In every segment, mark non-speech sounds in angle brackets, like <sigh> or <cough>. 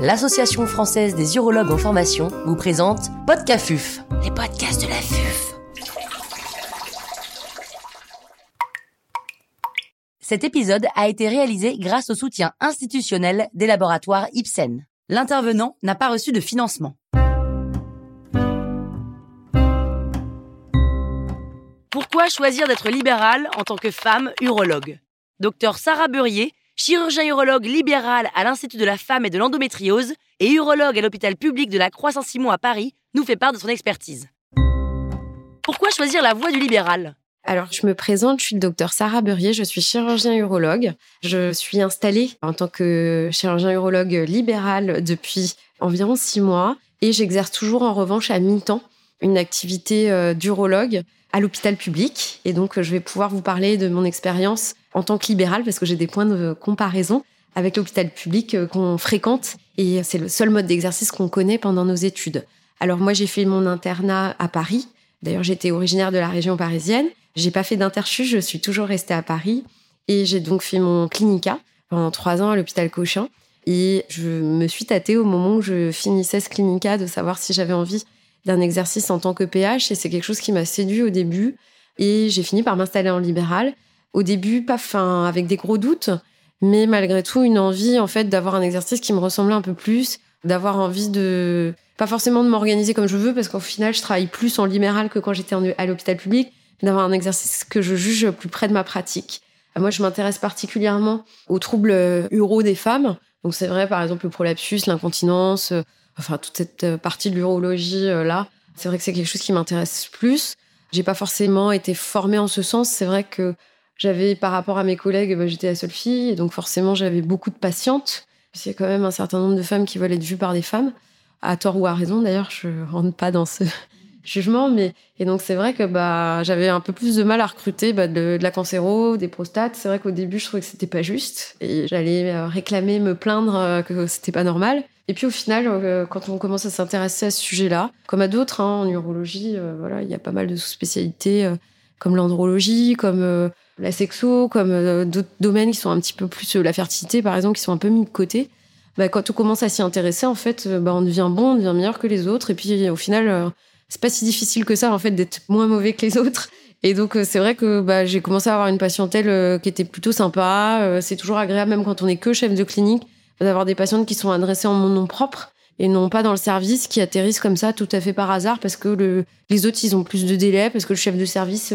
l'Association française des urologues en formation, vous présente Podcafuf, les podcasts de la FUF. Cet épisode a été réalisé grâce au soutien institutionnel des laboratoires Ipsen. L'intervenant n'a pas reçu de financement. Pourquoi choisir d'être libérale en tant que femme urologue? Docteur Sarah Burrier chirurgien urologue libéral à l'Institut de la femme et de l'endométriose et urologue à l'hôpital public de la Croix-Saint-Simon à Paris, nous fait part de son expertise. Pourquoi choisir la voie du libéral? Alors, je me présente, je suis le docteur Sarah Burrier, je suis chirurgien urologue. Je suis installée en tant que chirurgien urologue libéral depuis environ six mois et j'exerce toujours en revanche à mi-temps une activité euh, d'urologue à l'hôpital public. Et donc, je vais pouvoir vous parler de mon expérience en tant que libéral parce que j'ai des points de comparaison avec l'hôpital public euh, qu'on fréquente et c'est le seul mode d'exercice qu'on connaît pendant nos études. Alors moi j'ai fait mon internat à Paris. D'ailleurs j'étais originaire de la région parisienne. J'ai pas fait d'interchus, je suis toujours restée à Paris et j'ai donc fait mon clinica pendant trois ans à l'hôpital Cochin. Et je me suis tâtée au moment où je finissais ce clinica de savoir si j'avais envie d'un exercice en tant que PH et c'est quelque chose qui m'a séduit au début et j'ai fini par m'installer en libéral au début, pas fin, avec des gros doutes, mais malgré tout une envie en fait d'avoir un exercice qui me ressemblait un peu plus, d'avoir envie de pas forcément de m'organiser comme je veux parce qu'au final je travaille plus en libéral que quand j'étais à l'hôpital public, d'avoir un exercice que je juge plus près de ma pratique. Moi, je m'intéresse particulièrement aux troubles uro des femmes. Donc c'est vrai par exemple le prolapsus, l'incontinence, euh, enfin toute cette euh, partie de l'urologie euh, là. C'est vrai que c'est quelque chose qui m'intéresse plus. J'ai pas forcément été formée en ce sens. C'est vrai que j'avais, par rapport à mes collègues, bah, j'étais la seule fille, et donc forcément, j'avais beaucoup de patientes. A quand même un certain nombre de femmes qui veulent être vues par des femmes, à tort ou à raison d'ailleurs, je rentre pas dans ce jugement, mais et donc c'est vrai que bah j'avais un peu plus de mal à recruter bah, de, la cancéro, des prostates. C'est vrai qu'au début, je trouvais que c'était pas juste, et j'allais euh, réclamer, me plaindre euh, que c'était pas normal. Et puis au final, euh, quand on commence à s'intéresser à ce sujet-là, comme à d'autres, hein, en urologie, voilà, il y a pas mal de sous-spécialités comme l'andrologie, comme la sexo, comme d'autres domaines qui sont un petit peu plus la fertilité, par exemple, qui sont un peu mis de côté. Bah, quand on commence à s'y intéresser, en fait, bah, on devient bon, on devient meilleur que les autres. Et puis, au final, c'est pas si difficile que ça, en fait, d'être moins mauvais que les autres. Et donc, c'est vrai que bah, j'ai commencé à avoir une patientèle qui était plutôt sympa. c'est toujours agréable, même quand on est que chef de clinique, d'avoir des patientes qui sont adressées en mon nom propre et non pas dans le service qui atterrissent comme ça tout à fait par hasard parce que le, les autres, ils ont plus de délai, parce que le chef de service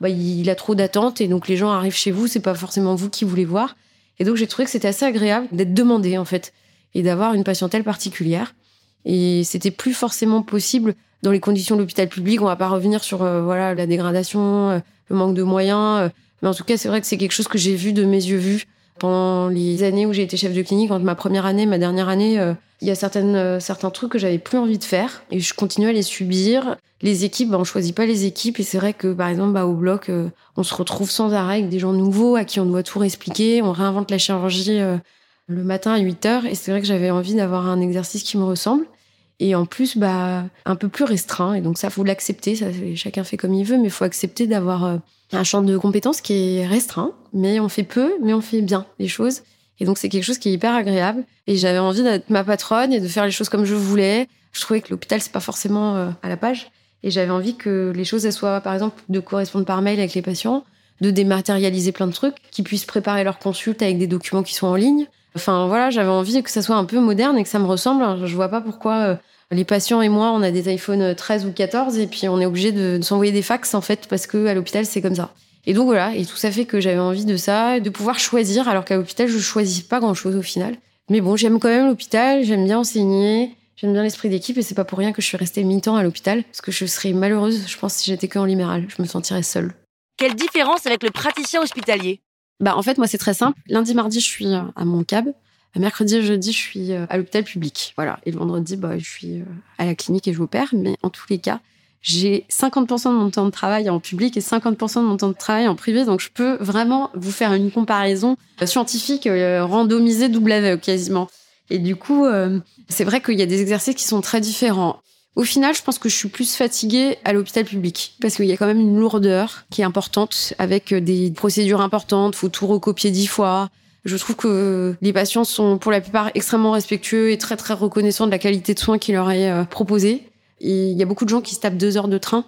bah, il a trop d'attentes et donc les gens arrivent chez vous, c'est pas forcément vous qui voulez voir. Et donc j'ai trouvé que c'était assez agréable d'être demandé en fait et d'avoir une patientèle particulière. Et c'était plus forcément possible dans les conditions de l'hôpital public. On va pas revenir sur euh, voilà la dégradation, euh, le manque de moyens, euh, mais en tout cas c'est vrai que c'est quelque chose que j'ai vu de mes yeux vus pendant les années où j'ai été chef de clinique, entre ma première année, ma dernière année, il y a certaines, certains trucs que j'avais plus envie de faire et je continue à les subir. Les équipes, bah, on choisit pas les équipes et c'est vrai que par exemple bah, au bloc, on se retrouve sans arrêt avec des gens nouveaux à qui on doit tout réexpliquer. On réinvente la chirurgie le matin à 8 heures et c'est vrai que j'avais envie d'avoir un exercice qui me ressemble et en plus bah un peu plus restreint et donc ça faut l'accepter. Chacun fait comme il veut, mais faut accepter d'avoir un champ de compétences qui est restreint, mais on fait peu, mais on fait bien les choses. Et donc c'est quelque chose qui est hyper agréable. Et j'avais envie d'être ma patronne et de faire les choses comme je voulais. Je trouvais que l'hôpital c'est pas forcément euh, à la page. Et j'avais envie que les choses elles soient, par exemple, de correspondre par mail avec les patients, de dématérialiser plein de trucs, qu'ils puissent préparer leur consulte avec des documents qui sont en ligne. Enfin voilà, j'avais envie que ça soit un peu moderne et que ça me ressemble. Je vois pas pourquoi euh, les patients et moi, on a des iPhone 13 ou 14 et puis on est obligé de, s'envoyer des fax en fait parce que à l'hôpital c'est comme ça. Et donc voilà, et tout ça fait que j'avais envie de ça, de pouvoir choisir, alors qu'à l'hôpital je choisis pas grand chose au final. Mais bon, j'aime quand même l'hôpital, j'aime bien enseigner, j'aime bien l'esprit d'équipe et c'est pas pour rien que je suis restée mi-temps à l'hôpital parce que je serais malheureuse, je pense, si j'étais que en libéral, je me sentirais seule. Quelle différence avec le praticien hospitalier? Bah en fait moi c'est très simple. Lundi mardi je suis à mon cab. Mercredi et jeudi, je suis euh, à l'hôpital public. Voilà. Et le vendredi, bah, je suis euh, à la clinique et je opère. Mais en tous les cas, j'ai 50% de mon temps de travail en public et 50% de mon temps de travail en privé. Donc, je peux vraiment vous faire une comparaison euh, scientifique, randomisée, double aveugle quasiment. Et du coup, c'est vrai qu'il y a des exercices qui sont très différents. Au final, je pense que je suis plus fatiguée à l'hôpital public parce qu'il y a quand même une lourdeur qui est importante avec des procédures importantes. Faut tout recopier dix fois Je trouve que les patients sont pour la plupart extrêmement respectueux et très très reconnaissants de la qualité de soins qui leur est euh, proposée. Et il y a beaucoup de gens qui se tapent deux heures de train,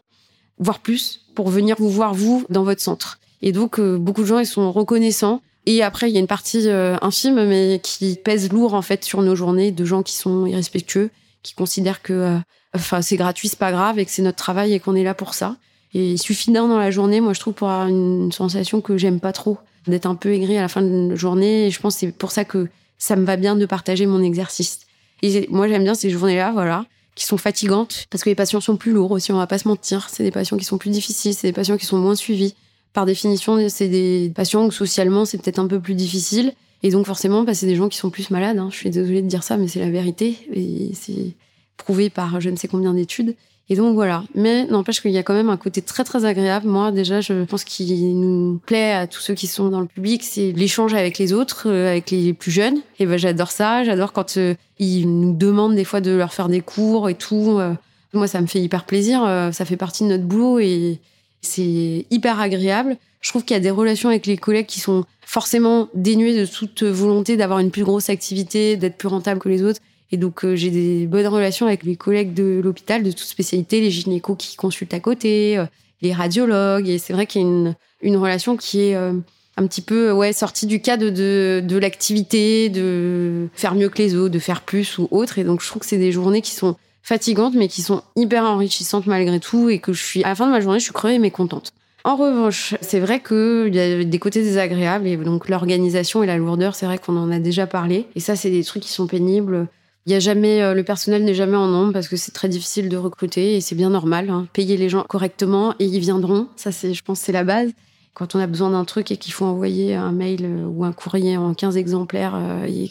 voire plus, pour venir vous voir vous dans votre centre. Et donc euh, beaucoup de gens ils sont reconnaissants. Et après il y a une partie euh, infime mais qui pèse lourd en fait sur nos journées de gens qui sont irrespectueux, qui considèrent que enfin c'est gratuit, c'est pas grave et que c'est notre travail et qu'on est là pour ça. Et il suffit d'un dans la journée, moi je trouve pour avoir une sensation que j'aime pas trop d'être un peu aigri à la fin de la journée. Et je pense que c'est pour ça que ça me va bien de partager mon exercice. Et moi, j'aime bien ces journées-là, voilà, qui sont fatigantes, parce que les patients sont plus lourds aussi, on va pas se mentir. C'est des patients qui sont plus difficiles, c'est des patients qui sont moins suivis. Par définition, c'est des patients où socialement, c'est peut-être un peu plus difficile. Et donc, forcément, bah, c'est des gens qui sont plus malades. Hein. Je suis désolée de dire ça, mais c'est la vérité. Et c'est prouvé par je ne sais combien d'études. Et donc voilà. Mais n'empêche qu'il y a quand même un côté très très agréable. Moi déjà, je pense qu'il nous plaît à tous ceux qui sont dans le public, c'est l'échange avec les autres, euh, avec les plus jeunes. Et ben j'adore ça. J'adore quand euh, ils nous demandent des fois de leur faire des cours et tout. Euh. moi, ça me fait hyper plaisir. ça fait partie de notre boulot et c'est hyper agréable. Je trouve qu'il y a des relations avec les collègues qui sont forcément dénuées de toute volonté d'avoir une plus grosse activité, d'être plus rentable que les autres. Et donc, euh, j'ai des bonnes relations avec les collègues de l'hôpital de toute spécialité, les gynécos qui consultent à côté, euh, les radiologues. Et c'est vrai qu'il y a une, une relation qui est euh, un petit peu ouais sortie du cadre de, de l'activité, de faire mieux que les autres, de faire plus ou autre. Et donc, je trouve que c'est des journées qui sont fatigantes, mais qui sont hyper enrichissantes malgré tout. Et que je suis, à la fin de ma journée, je suis crevée mais contente. En revanche, c'est vrai qu'il y a des côtés désagréables et donc l'organisation et la lourdeur, c'est vrai qu'on en a déjà parlé. Et ça, c'est des trucs qui sont pénibles. Il y a jamais, euh, le personnel n'est jamais en nombre parce que c'est très difficile de recruter et c'est bien normal. Hein. Payer les gens correctement et ils viendront. Ça, c'est, je pense, c'est la base. Quand on a besoin d'un truc et qu'il faut envoyer un mail euh, ou un courrier en 15 exemplaires euh, et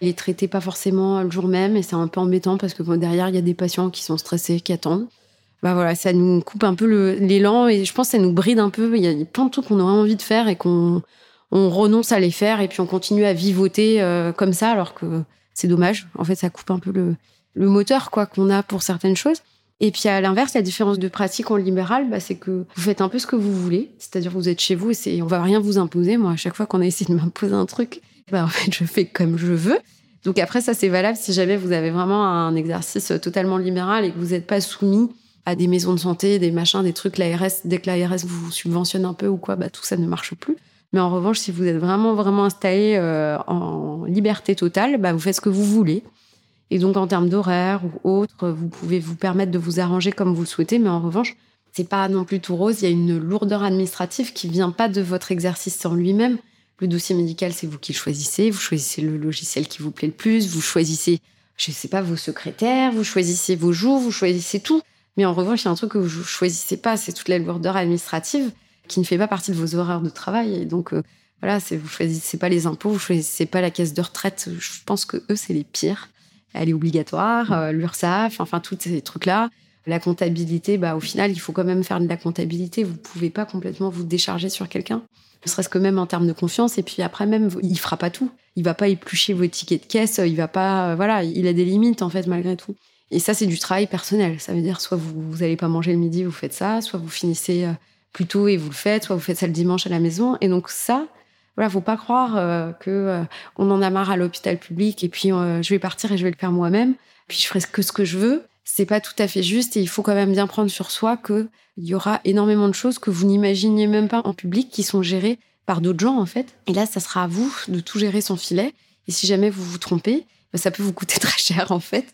il est traité pas forcément le jour même et c'est un peu embêtant parce que derrière il y a des patients qui sont stressés, qui attendent. Bah voilà, ça nous coupe un peu l'élan et je pense que ça nous bride un peu. Il y a plein de trucs qu'on aurait envie de faire et qu'on on renonce à les faire et puis on continue à vivoter comme ça alors que c'est dommage. En fait, ça coupe un peu le, moteur quoi qu'on a pour certaines choses. Et puis à l'inverse, la différence de pratique en libéral, bah, c'est que vous faites un peu ce que vous voulez. C'est-à-dire vous êtes chez vous et on va rien vous imposer. Moi, à chaque fois qu'on a essayé de m'imposer un truc, bah, en fait, je fais comme je veux. Donc après, ça c'est valable si jamais vous avez vraiment un exercice totalement libéral et que vous n'êtes pas soumis à des maisons de santé, des machins, des trucs, l'ARS, dès que l'ARS vous subventionne un peu ou quoi, bah, tout ça ne marche plus. Mais en revanche, si vous êtes vraiment, vraiment installé euh, en liberté totale, bah, vous faites ce que vous voulez. Et donc, en termes d'horaire ou autre, vous pouvez vous permettre de vous arranger comme vous le souhaitez. Mais en revanche, c'est pas non plus tout rose. Il y a une lourdeur administrative qui vient pas de votre exercice en lui-même. Le dossier médical, c'est vous qui le choisissez. Vous choisissez le logiciel qui vous plaît le plus. Vous choisissez, je sais pas, vos secrétaires. Vous choisissez vos jours. Vous choisissez tout. Mais en revanche, il y a un truc que vous choisissez pas. C'est toute la lourdeur administrative qui ne fait pas partie de vos horaires de travail. Et donc, euh, voilà, vous choisissez pas les impôts, vous choisissez pas la caisse de retraite. Je pense que eux, c'est les pires. Elle est obligatoire, euh, l'URSSAF, enfin, tous ces trucs-là. La comptabilité, bah, au final, il faut quand même faire de la comptabilité. Vous pouvez pas complètement vous décharger sur quelqu'un. Ne serait-ce que même en termes de confiance. Et puis après, même, il fera pas tout. Il va pas éplucher vos tickets de caisse. Il va pas, euh, voilà, il a des limites, en fait, malgré tout. Et ça, c'est du travail personnel. Ça veut dire, soit vous, vous allez pas manger le midi, vous faites ça, soit vous finissez plus tôt et vous le faites, soit vous faites ça le dimanche à la maison. Et donc ça, voilà, faut pas croire euh, que euh, on en a marre à l'hôpital public et puis euh, je vais partir et je vais le faire moi-même. Puis je ferai que ce que je veux. C'est pas tout à fait juste et il faut quand même bien prendre sur soi que il y aura énormément de choses que vous n'imaginiez même pas en public qui sont gérées par d'autres gens en fait. Et là, ça sera à vous de tout gérer son filet. Et si jamais vous vous trompez, bah, ça peut vous coûter <laughs> très cher en fait.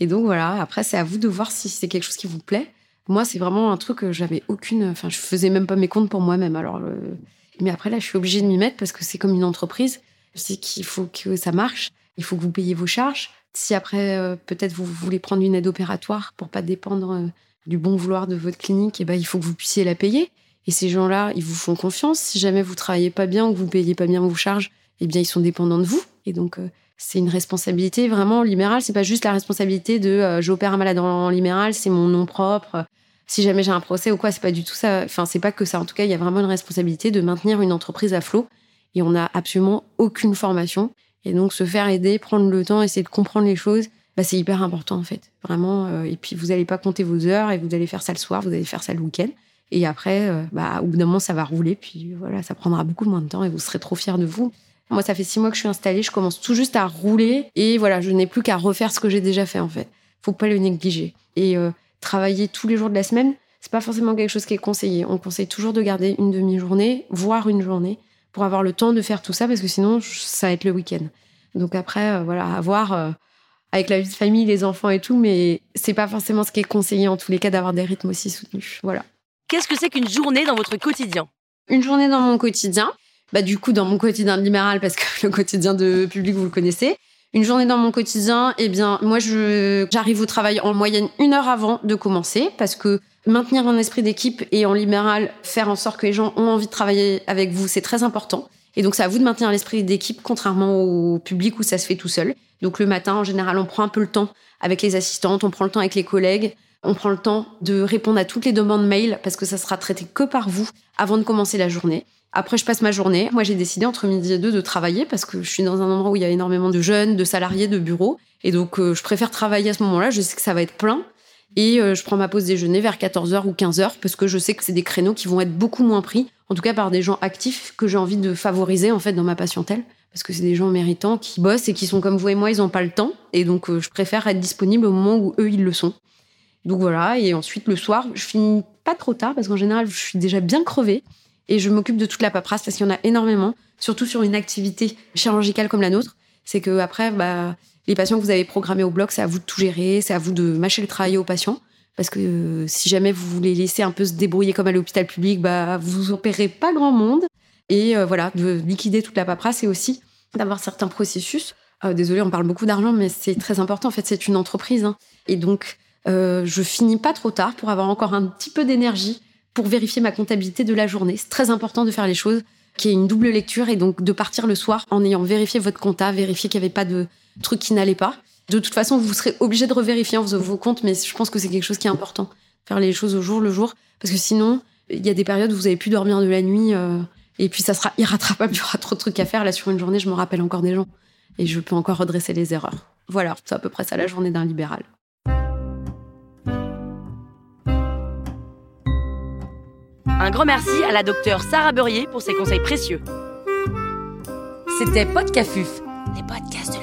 Et donc voilà, après c'est à vous de voir si c'est quelque chose qui vous plaît. Moi, c'est vraiment un truc que j'avais aucune. Enfin, je faisais même pas mes comptes pour moi-même. Alors, mais après là, je suis obligée de m'y mettre parce que c'est comme une entreprise. C'est qu'il faut que ça marche. Il faut que vous payiez vos charges. Si après, euh, peut-être vous voulez prendre une aide opératoire pour pas dépendre euh, du bon vouloir de votre clinique, et eh ben, il faut que vous puissiez la payer. Et ces gens-là, ils vous font confiance. Si jamais vous travaillez pas bien ou que vous payez pas bien vos charges, eh bien, ils sont dépendants de vous. Et donc, euh, c'est une responsabilité vraiment libérale. C'est pas juste la responsabilité de euh, j'opère un malade en libéral, c'est mon nom propre. Si jamais j'ai un procès ou quoi, c'est pas du tout ça. Enfin, c'est pas que ça. En tout cas, il y a vraiment une responsabilité de maintenir une entreprise à flot. Et on n'a absolument aucune formation. Et donc, se faire aider, prendre le temps, essayer de comprendre les choses, bah, c'est hyper important en fait. Vraiment. Euh, et puis, vous n'allez pas compter vos heures et vous allez faire ça le soir, vous allez faire ça le week-end. Et après, bah, au bout d'un moment, ça va rouler. Puis voilà, ça prendra beaucoup moins de temps et vous serez trop fiers de vous. Moi, ça fait six mois que je suis installée, je commence tout juste à rouler et voilà, je n'ai plus qu'à refaire ce que j'ai déjà fait en fait. Faut pas le négliger. Et euh, travailler tous les jours de la semaine, c'est pas forcément quelque chose qui est conseillé. On conseille toujours de garder une demi-journée, voire une journée, pour avoir le temps de faire tout ça, parce que sinon, ça va être le week-end. Donc après, euh, voilà, avoir euh, avec la vie de famille, les enfants et tout, mais c'est pas forcément ce qui est conseillé en tous les cas d'avoir des rythmes aussi soutenus. Voilà. Qu'est-ce que c'est qu'une journée dans votre quotidien? Une journée dans mon quotidien, bah du coup dans mon quotidien libéral parce que <laughs> le quotidien de public vous le connaissez. Une journée dans mon quotidien, eh bien moi je j'arrive au travail en moyenne une heure avant de commencer parce que maintenir un esprit d'équipe et en libéral faire en sorte que les gens ont envie de travailler avec vous c'est très important. Et donc c'est à vous de maintenir l'esprit d'équipe contrairement au public où ça se fait tout seul. Donc le matin, en général, on prend un peu le temps avec les assistantes, on prend le temps avec les collègues, on prend le temps de répondre à toutes les demandes mail parce que ça sera traité que par vous avant de commencer la journée. Après, je passe ma journée. Moi, j'ai décidé entre midi et deux de travailler parce que je suis dans un endroit où il y a énormément de jeunes, de salariés, de bureaux. Et donc, euh, je préfère travailler à ce moment-là. Je sais que ça va être plein. Et euh, je prends ma pause déjeuner vers 14h ou 15h parce que je sais que c'est des créneaux qui vont être beaucoup moins pris, en tout cas par des gens actifs que j'ai envie de favoriser en fait dans ma patientèle parce que c'est des gens méritants qui bossent et qui sont comme vous et moi, ils n'ont pas le temps. Et donc, euh, je préfère être disponible au moment où eux, ils le sont. Donc voilà, et ensuite le soir, je finis pas trop tard parce qu'en général, je suis déjà bien crevée et je m'occupe de toute la paperasse parce qu'il y en a énormément, surtout sur une activité chirurgicale comme la nôtre. C'est que après, bah, les patients que vous avez programmés au bloc, c'est à vous de tout gérer, c'est à vous de mâcher le travail aux patients. Parce que euh, si jamais vous voulez laisser un peu se débrouiller comme à l'hôpital public, bah, vous opérez pas grand monde. Et euh, voilà, de liquider toute la paperasse et aussi d'avoir certains processus. Euh, désolé, on parle beaucoup d'argent, mais c'est très important. En fait, c'est une entreprise. Hein. Et donc, euh, je finis pas trop tard pour avoir encore un petit peu d'énergie pour vérifier ma comptabilité de la journée. C'est très important de faire les choses, qu'il y ait une double lecture et donc de partir le soir en ayant vérifié votre compta, vérifier qu'il n'y avait pas de trucs qui n'allaient pas. De toute façon, vous serez obligé de revérifier en vos comptes, mais je pense que c'est quelque chose qui est important. Faire les choses au jour le jour, parce que sinon, il y a des périodes où vous avez pu dormir de la nuit. Euh, et puis ça sera <laughs> irrattrapable, il y aura trop de trucs à faire. Là, sur une journée, je me rappelle encore des gens. Et je peux encore redresser les erreurs. Voilà, c'est à peu près ça la journée d'un libéral. Un grand merci à la docteure Sarah Beurier pour ses conseils précieux. C'était Podcafuf, les podcasts de